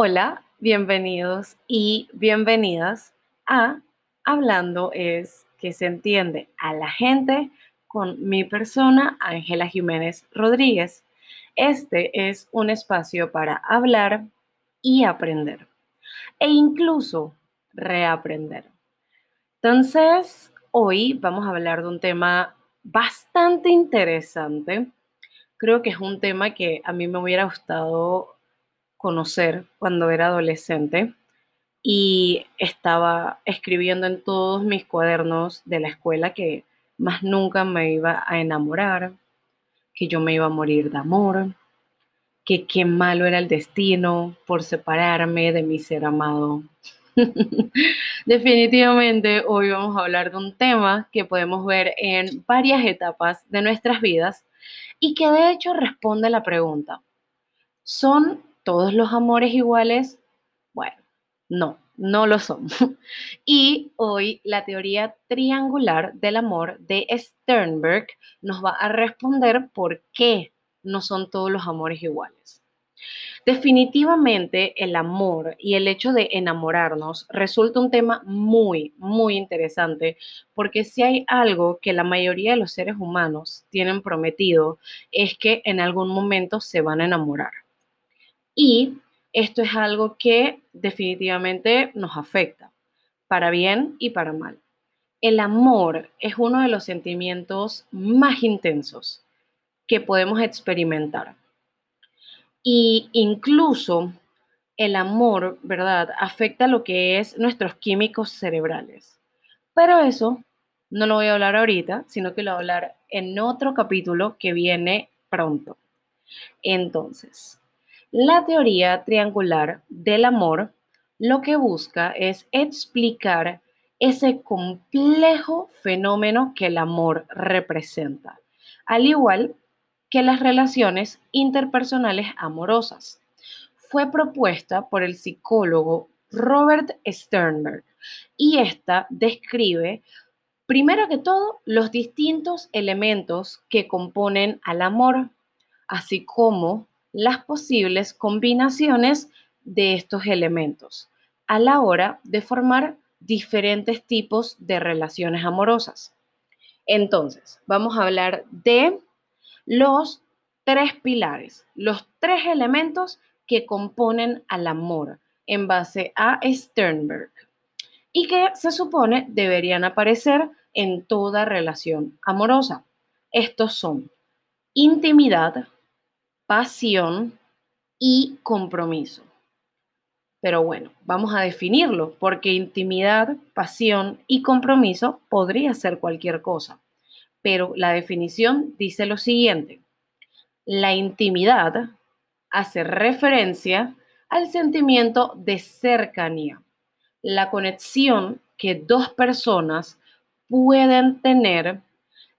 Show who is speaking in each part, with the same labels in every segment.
Speaker 1: Hola, bienvenidos y bienvenidas a Hablando es que se entiende a la gente con mi persona, Ángela Jiménez Rodríguez. Este es un espacio para hablar y aprender e incluso reaprender. Entonces, hoy vamos a hablar de un tema bastante interesante. Creo que es un tema que a mí me hubiera gustado conocer cuando era adolescente y estaba escribiendo en todos mis cuadernos de la escuela que más nunca me iba a enamorar, que yo me iba a morir de amor, que qué malo era el destino por separarme de mi ser amado. Definitivamente hoy vamos a hablar de un tema que podemos ver en varias etapas de nuestras vidas y que de hecho responde a la pregunta, ¿son todos los amores iguales? Bueno, no, no lo son. Y hoy la teoría triangular del amor de Sternberg nos va a responder por qué no son todos los amores iguales. Definitivamente el amor y el hecho de enamorarnos resulta un tema muy, muy interesante porque si hay algo que la mayoría de los seres humanos tienen prometido es que en algún momento se van a enamorar. Y esto es algo que definitivamente nos afecta, para bien y para mal. El amor es uno de los sentimientos más intensos que podemos experimentar. Y incluso el amor, ¿verdad?, afecta lo que es nuestros químicos cerebrales. Pero eso no lo voy a hablar ahorita, sino que lo voy a hablar en otro capítulo que viene pronto. Entonces, la teoría triangular del amor lo que busca es explicar ese complejo fenómeno que el amor representa, al igual que las relaciones interpersonales amorosas. Fue propuesta por el psicólogo Robert Sternberg y esta describe, primero que todo, los distintos elementos que componen al amor, así como las posibles combinaciones de estos elementos a la hora de formar diferentes tipos de relaciones amorosas. Entonces, vamos a hablar de los tres pilares, los tres elementos que componen al amor en base a Sternberg y que se supone deberían aparecer en toda relación amorosa. Estos son intimidad, pasión y compromiso. Pero bueno, vamos a definirlo, porque intimidad, pasión y compromiso podría ser cualquier cosa. Pero la definición dice lo siguiente. La intimidad hace referencia al sentimiento de cercanía, la conexión que dos personas pueden tener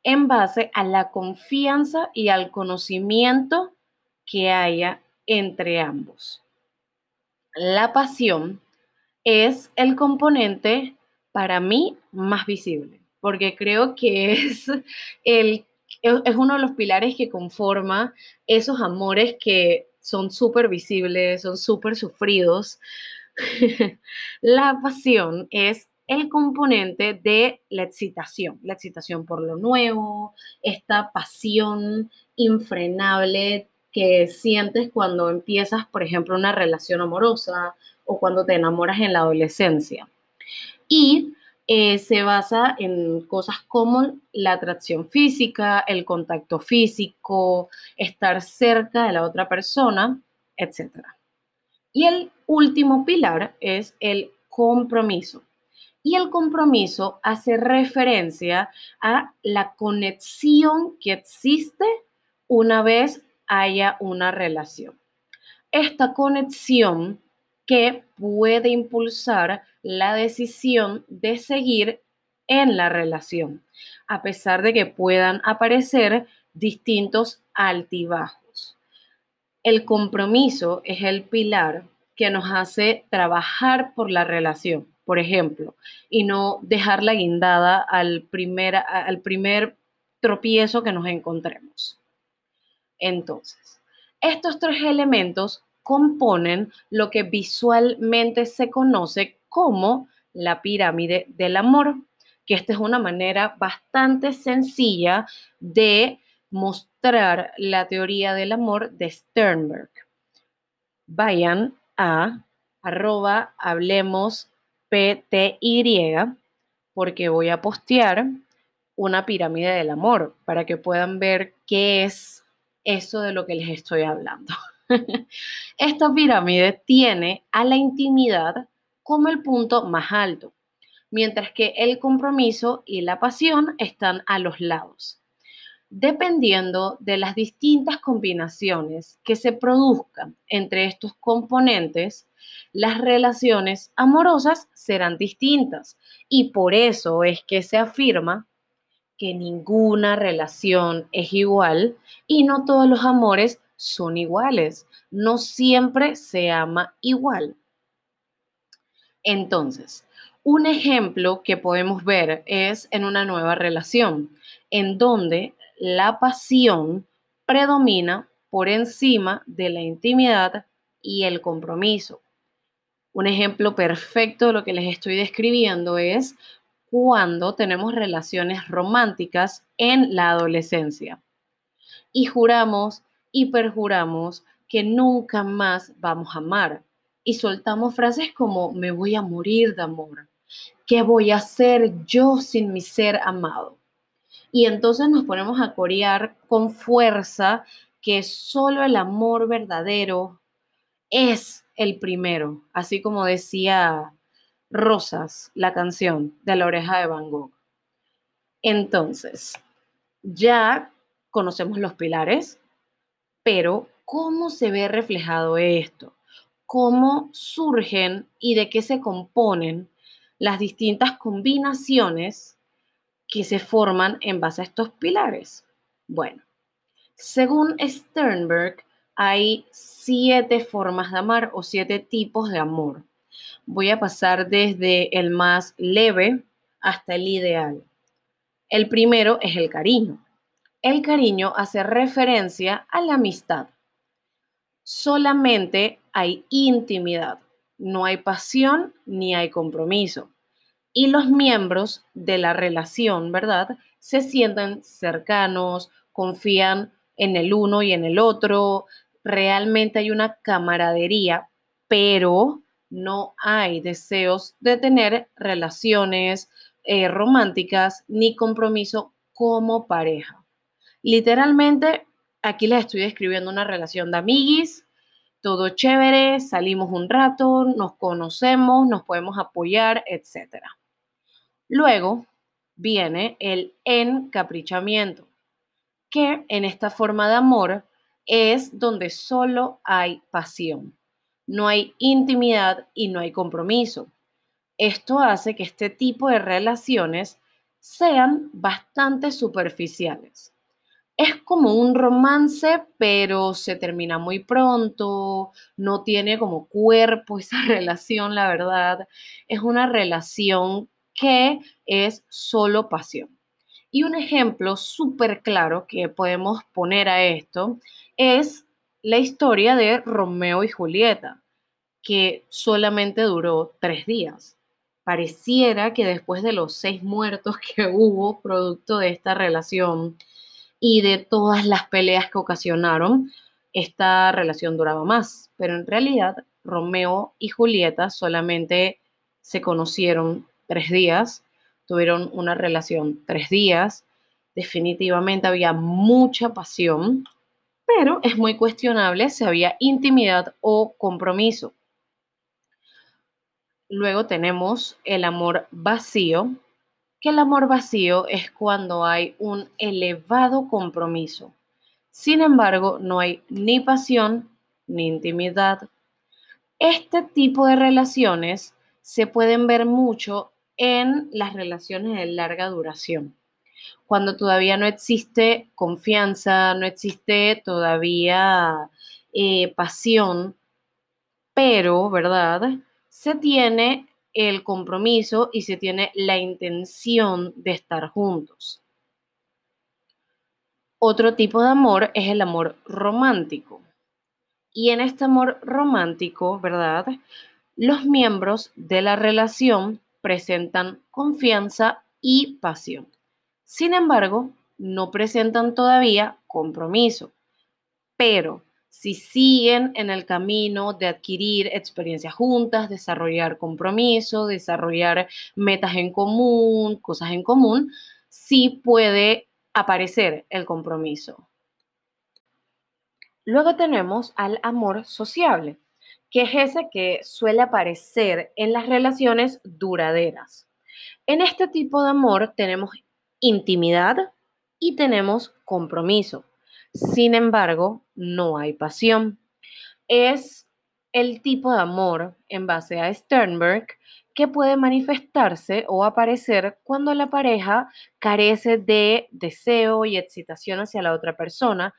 Speaker 1: en base a la confianza y al conocimiento que haya entre ambos. La pasión es el componente para mí más visible, porque creo que es, el, es uno de los pilares que conforma esos amores que son súper visibles, son súper sufridos. la pasión es el componente de la excitación, la excitación por lo nuevo, esta pasión infrenable que sientes cuando empiezas, por ejemplo, una relación amorosa o cuando te enamoras en la adolescencia. Y eh, se basa en cosas como la atracción física, el contacto físico, estar cerca de la otra persona, etc. Y el último pilar es el compromiso. Y el compromiso hace referencia a la conexión que existe una vez haya una relación. Esta conexión que puede impulsar la decisión de seguir en la relación, a pesar de que puedan aparecer distintos altibajos. El compromiso es el pilar que nos hace trabajar por la relación, por ejemplo, y no dejarla guindada al al primer tropiezo que nos encontremos. Entonces, estos tres elementos componen lo que visualmente se conoce como la pirámide del amor, que esta es una manera bastante sencilla de mostrar la teoría del amor de Sternberg. Vayan a arroba hablemos PTY porque voy a postear una pirámide del amor para que puedan ver qué es eso de lo que les estoy hablando. Esta pirámide tiene a la intimidad como el punto más alto, mientras que el compromiso y la pasión están a los lados. Dependiendo de las distintas combinaciones que se produzcan entre estos componentes, las relaciones amorosas serán distintas y por eso es que se afirma que ninguna relación es igual y no todos los amores son iguales. No siempre se ama igual. Entonces, un ejemplo que podemos ver es en una nueva relación, en donde la pasión predomina por encima de la intimidad y el compromiso. Un ejemplo perfecto de lo que les estoy describiendo es cuando tenemos relaciones románticas en la adolescencia. Y juramos y perjuramos que nunca más vamos a amar. Y soltamos frases como me voy a morir de amor, ¿qué voy a hacer yo sin mi ser amado? Y entonces nos ponemos a corear con fuerza que solo el amor verdadero es el primero, así como decía Rosas, la canción de la oreja de Van Gogh. Entonces, ya conocemos los pilares, pero ¿cómo se ve reflejado esto? ¿Cómo surgen y de qué se componen las distintas combinaciones que se forman en base a estos pilares? Bueno, según Sternberg, hay siete formas de amar o siete tipos de amor voy a pasar desde el más leve hasta el ideal. El primero es el cariño. El cariño hace referencia a la amistad. Solamente hay intimidad, no hay pasión ni hay compromiso. Y los miembros de la relación, ¿verdad? Se sienten cercanos, confían en el uno y en el otro, realmente hay una camaradería, pero no hay deseos de tener relaciones eh, románticas ni compromiso como pareja. Literalmente, aquí les estoy describiendo una relación de amiguis, todo chévere, salimos un rato, nos conocemos, nos podemos apoyar, etc. Luego viene el encaprichamiento, que en esta forma de amor es donde solo hay pasión no hay intimidad y no hay compromiso. Esto hace que este tipo de relaciones sean bastante superficiales. Es como un romance, pero se termina muy pronto, no tiene como cuerpo esa relación, la verdad. Es una relación que es solo pasión. Y un ejemplo súper claro que podemos poner a esto es la historia de Romeo y Julieta, que solamente duró tres días. Pareciera que después de los seis muertos que hubo producto de esta relación y de todas las peleas que ocasionaron, esta relación duraba más. Pero en realidad, Romeo y Julieta solamente se conocieron tres días, tuvieron una relación tres días. Definitivamente había mucha pasión, pero es muy cuestionable si había intimidad o compromiso. Luego tenemos el amor vacío, que el amor vacío es cuando hay un elevado compromiso. Sin embargo, no hay ni pasión ni intimidad. Este tipo de relaciones se pueden ver mucho en las relaciones de larga duración cuando todavía no existe confianza, no existe todavía eh, pasión, pero, ¿verdad? Se tiene el compromiso y se tiene la intención de estar juntos. Otro tipo de amor es el amor romántico. Y en este amor romántico, ¿verdad? Los miembros de la relación presentan confianza y pasión. Sin embargo, no presentan todavía compromiso, pero si siguen en el camino de adquirir experiencias juntas, desarrollar compromiso, desarrollar metas en común, cosas en común, sí puede aparecer el compromiso. Luego tenemos al amor sociable, que es ese que suele aparecer en las relaciones duraderas. En este tipo de amor tenemos intimidad y tenemos compromiso. Sin embargo, no hay pasión. Es el tipo de amor, en base a Sternberg, que puede manifestarse o aparecer cuando la pareja carece de deseo y excitación hacia la otra persona,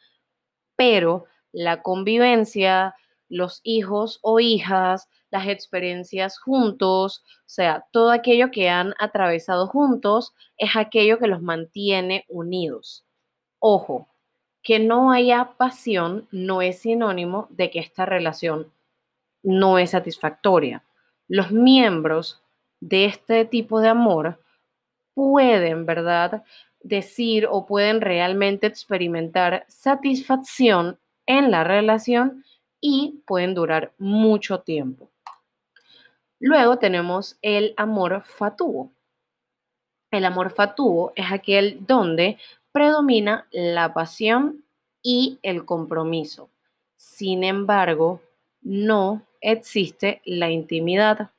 Speaker 1: pero la convivencia, los hijos o hijas, las experiencias juntos, o sea, todo aquello que han atravesado juntos es aquello que los mantiene unidos. Ojo, que no haya pasión no es sinónimo de que esta relación no es satisfactoria. Los miembros de este tipo de amor pueden, ¿verdad?, decir o pueden realmente experimentar satisfacción en la relación y pueden durar mucho tiempo. Luego tenemos el amor fatuo. El amor fatuo es aquel donde predomina la pasión y el compromiso. Sin embargo, no existe la intimidad.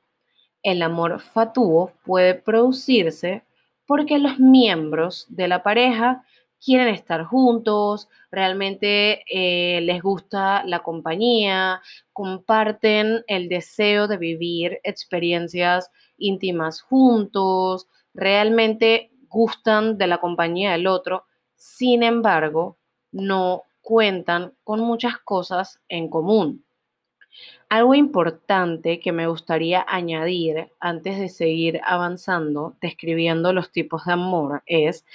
Speaker 1: El amor fatuo puede producirse porque los miembros de la pareja quieren estar juntos, realmente eh, les gusta la compañía, comparten el deseo de vivir experiencias íntimas juntos, realmente gustan de la compañía del otro, sin embargo, no cuentan con muchas cosas en común. Algo importante que me gustaría añadir antes de seguir avanzando, describiendo los tipos de amor, es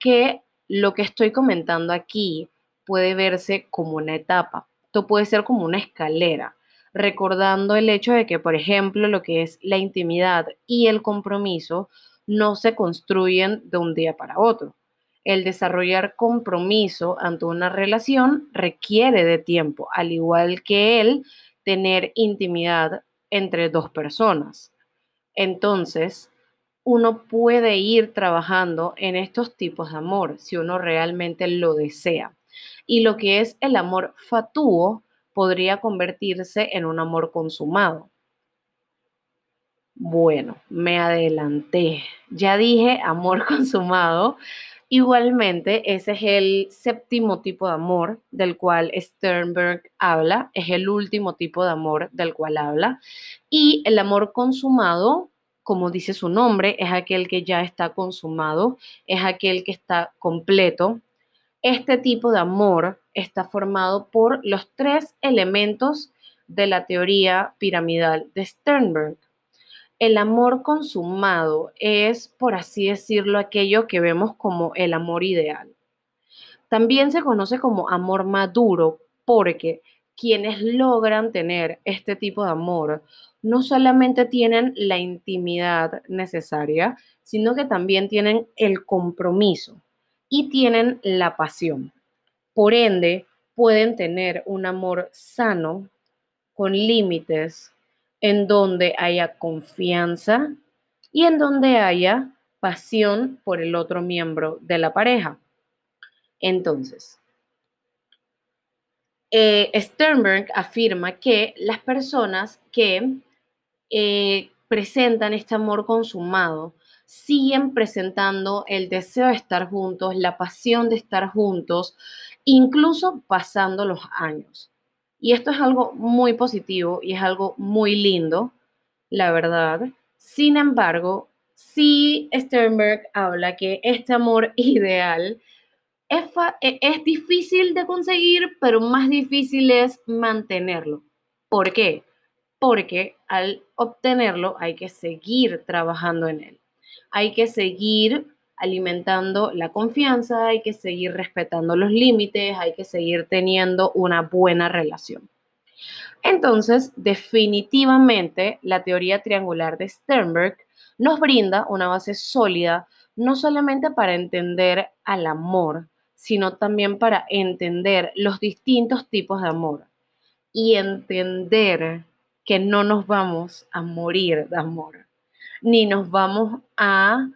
Speaker 1: que lo que estoy comentando aquí puede verse como una etapa. Esto puede ser como una escalera, recordando el hecho de que, por ejemplo, lo que es la intimidad y el compromiso no se construyen de un día para otro. El desarrollar compromiso ante una relación requiere de tiempo, al igual que el tener intimidad entre dos personas. Entonces, uno puede ir trabajando en estos tipos de amor si uno realmente lo desea. Y lo que es el amor fatuo podría convertirse en un amor consumado. Bueno, me adelanté. Ya dije amor consumado. Igualmente, ese es el séptimo tipo de amor del cual Sternberg habla, es el último tipo de amor del cual habla. Y el amor consumado, como dice su nombre, es aquel que ya está consumado, es aquel que está completo. Este tipo de amor está formado por los tres elementos de la teoría piramidal de Sternberg el amor consumado es, por así decirlo, aquello que vemos como el amor ideal. También se conoce como amor maduro porque quienes logran tener este tipo de amor no solamente tienen la intimidad necesaria, sino que también tienen el compromiso y tienen la pasión. Por ende, pueden tener un amor sano, con límites, en donde haya confianza y en donde haya pasión por el otro miembro de la pareja. Entonces, eh, Sternberg afirma que las personas que eh, presentan este amor consumado siguen presentando el deseo de estar juntos, la pasión de estar juntos, incluso pasando los años. Y esto es algo muy positivo y es algo muy lindo, la verdad. Sin embargo, sí Sternberg habla que este amor ideal es, e, es difícil de conseguir, pero más difícil es mantenerlo. ¿Por qué? Porque al obtenerlo hay que seguir trabajando en él. Hay que seguir alimentando la confianza, hay que seguir respetando los límites, hay que seguir teniendo una buena relación. Entonces, definitivamente, la teoría triangular de Sternberg nos brinda una base sólida no solamente para entender al amor, sino también para entender los distintos tipos de amor y entender que no nos vamos a morir de amor, ni nos vamos a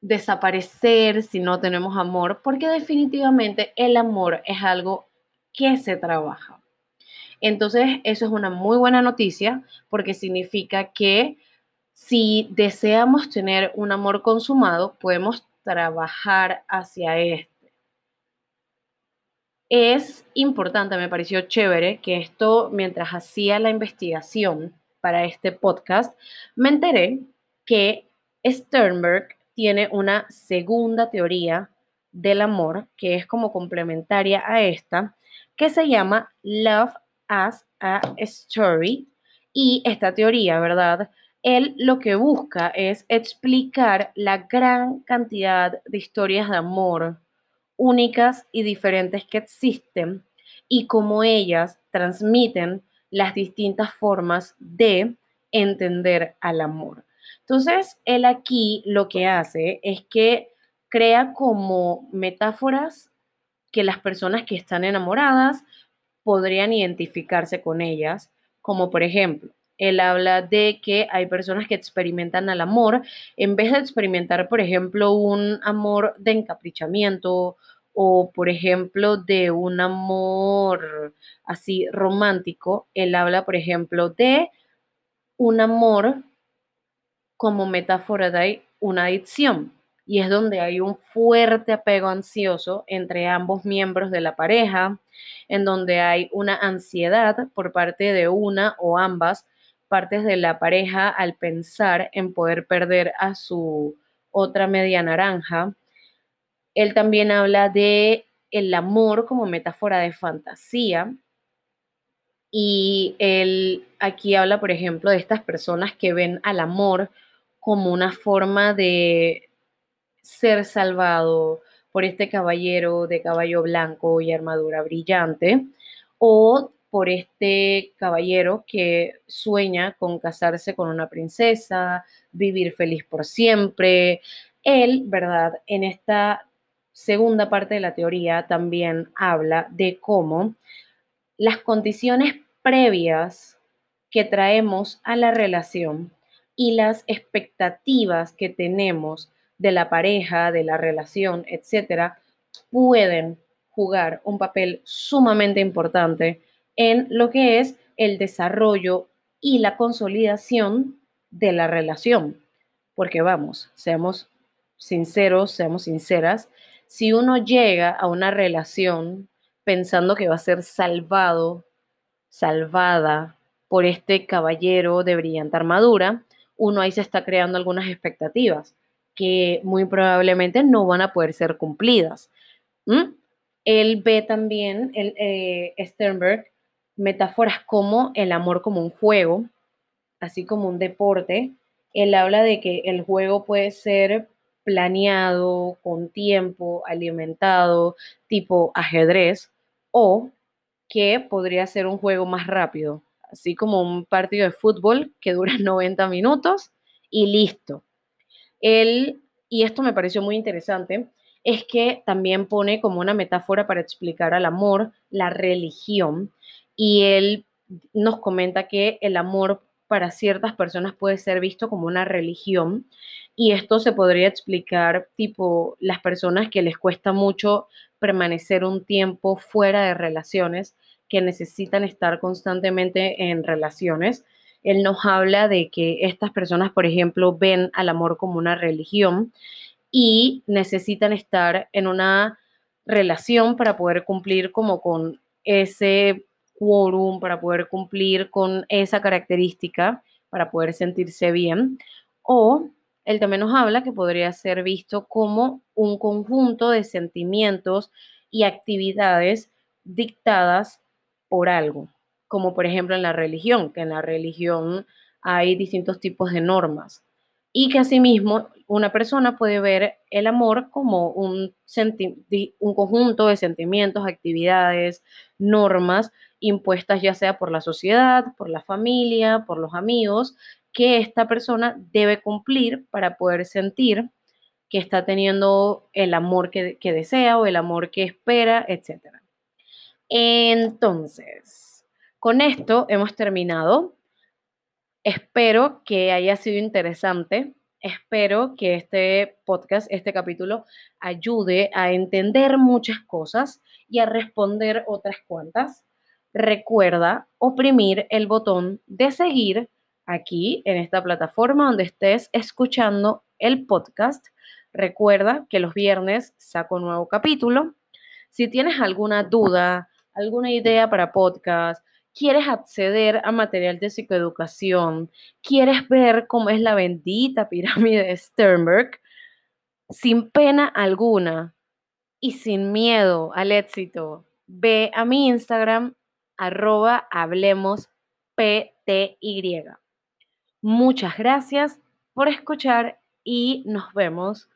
Speaker 1: desaparecer si no tenemos amor, porque definitivamente el amor es algo que se trabaja. Entonces, eso es una muy buena noticia porque significa que si deseamos tener un amor consumado, podemos trabajar hacia este. Es importante, me pareció chévere que esto, mientras hacía la investigación para este podcast, me enteré que Sternberg tiene una segunda teoría del amor que es como complementaria a esta, que se llama Love as a Story. Y esta teoría, ¿verdad? Él lo que busca es explicar la gran cantidad de historias de amor únicas y diferentes que existen y cómo ellas transmiten las distintas formas de entender al amor. Entonces, él aquí lo que hace es que crea como metáforas que las personas que están enamoradas podrían identificarse con ellas, como por ejemplo, él habla de que hay personas que experimentan al amor en vez de experimentar, por ejemplo, un amor de encaprichamiento o, por ejemplo, de un amor así romántico. Él habla, por ejemplo, de un amor como metáfora de una adicción y es donde hay un fuerte apego ansioso entre ambos miembros de la pareja, en donde hay una ansiedad por parte de una o ambas partes de la pareja al pensar en poder perder a su otra media naranja. Él también habla de el amor como metáfora de fantasía. Y él aquí habla, por ejemplo, de estas personas que ven al amor como una forma de ser salvado por este caballero de caballo blanco y armadura brillante, o por este caballero que sueña con casarse con una princesa, vivir feliz por siempre. Él, ¿verdad? En esta segunda parte de la teoría también habla de cómo las condiciones previas que traemos a la relación y las expectativas que tenemos de la pareja, de la relación, etcétera, pueden jugar un papel sumamente importante en lo que es el desarrollo y la consolidación de la relación. Porque vamos, seamos sinceros, seamos sinceras, si uno llega a una relación pensando que va a ser salvado, salvada por este caballero de brillante armadura, uno ahí se está creando algunas expectativas que muy probablemente no van a poder ser cumplidas. Él ve también, eh, Sternberg, metáforas como el amor como un juego, así como un deporte. Él habla de que el juego puede ser planeado, con tiempo, alimentado, tipo ajedrez, o que podría ser un juego más rápido, así como un partido de fútbol que dura 90 minutos y listo. Él, y esto me pareció muy interesante, es que también pone como una metáfora para explicar al amor la religión y él nos comenta que el amor para ciertas personas puede ser visto como una religión y esto se podría explicar tipo las personas que les cuesta mucho permanecer un tiempo fuera de relaciones, que necesitan estar constantemente en relaciones. Él nos habla de que estas personas, por ejemplo, ven al amor como una religión y necesitan estar en una relación para poder cumplir como con ese quórum, para poder cumplir con esa característica, para poder sentirse bien. O él también nos habla que podría ser visto como un conjunto de sentimientos y actividades dictadas por algo, como por ejemplo en la religión, que en la religión hay distintos tipos de normas y que asimismo una persona puede ver el amor como un, un conjunto de sentimientos, actividades, normas impuestas ya sea por la sociedad, por la familia, por los amigos, que esta persona debe cumplir para poder sentir que está teniendo el amor que, desea o el amor que espera, etc. Entonces, con esto hemos terminado. Espero que haya sido interesante. Espero que este podcast, este capítulo, ayude a entender muchas cosas y a responder otras cuantas. Recuerda oprimir el botón de seguir aquí en esta plataforma donde estés escuchando el podcast. Recuerda que los viernes saco un nuevo capítulo. Si tienes alguna duda, alguna idea para podcast, quieres acceder a material de psicoeducación, quieres ver cómo es la bendita pirámide de Sternberg, sin pena alguna y sin miedo al éxito, ve a mi Instagram, arroba hablemos PTY. Muchas gracias por escuchar y nos vemos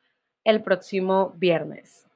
Speaker 1: el próximo viernes.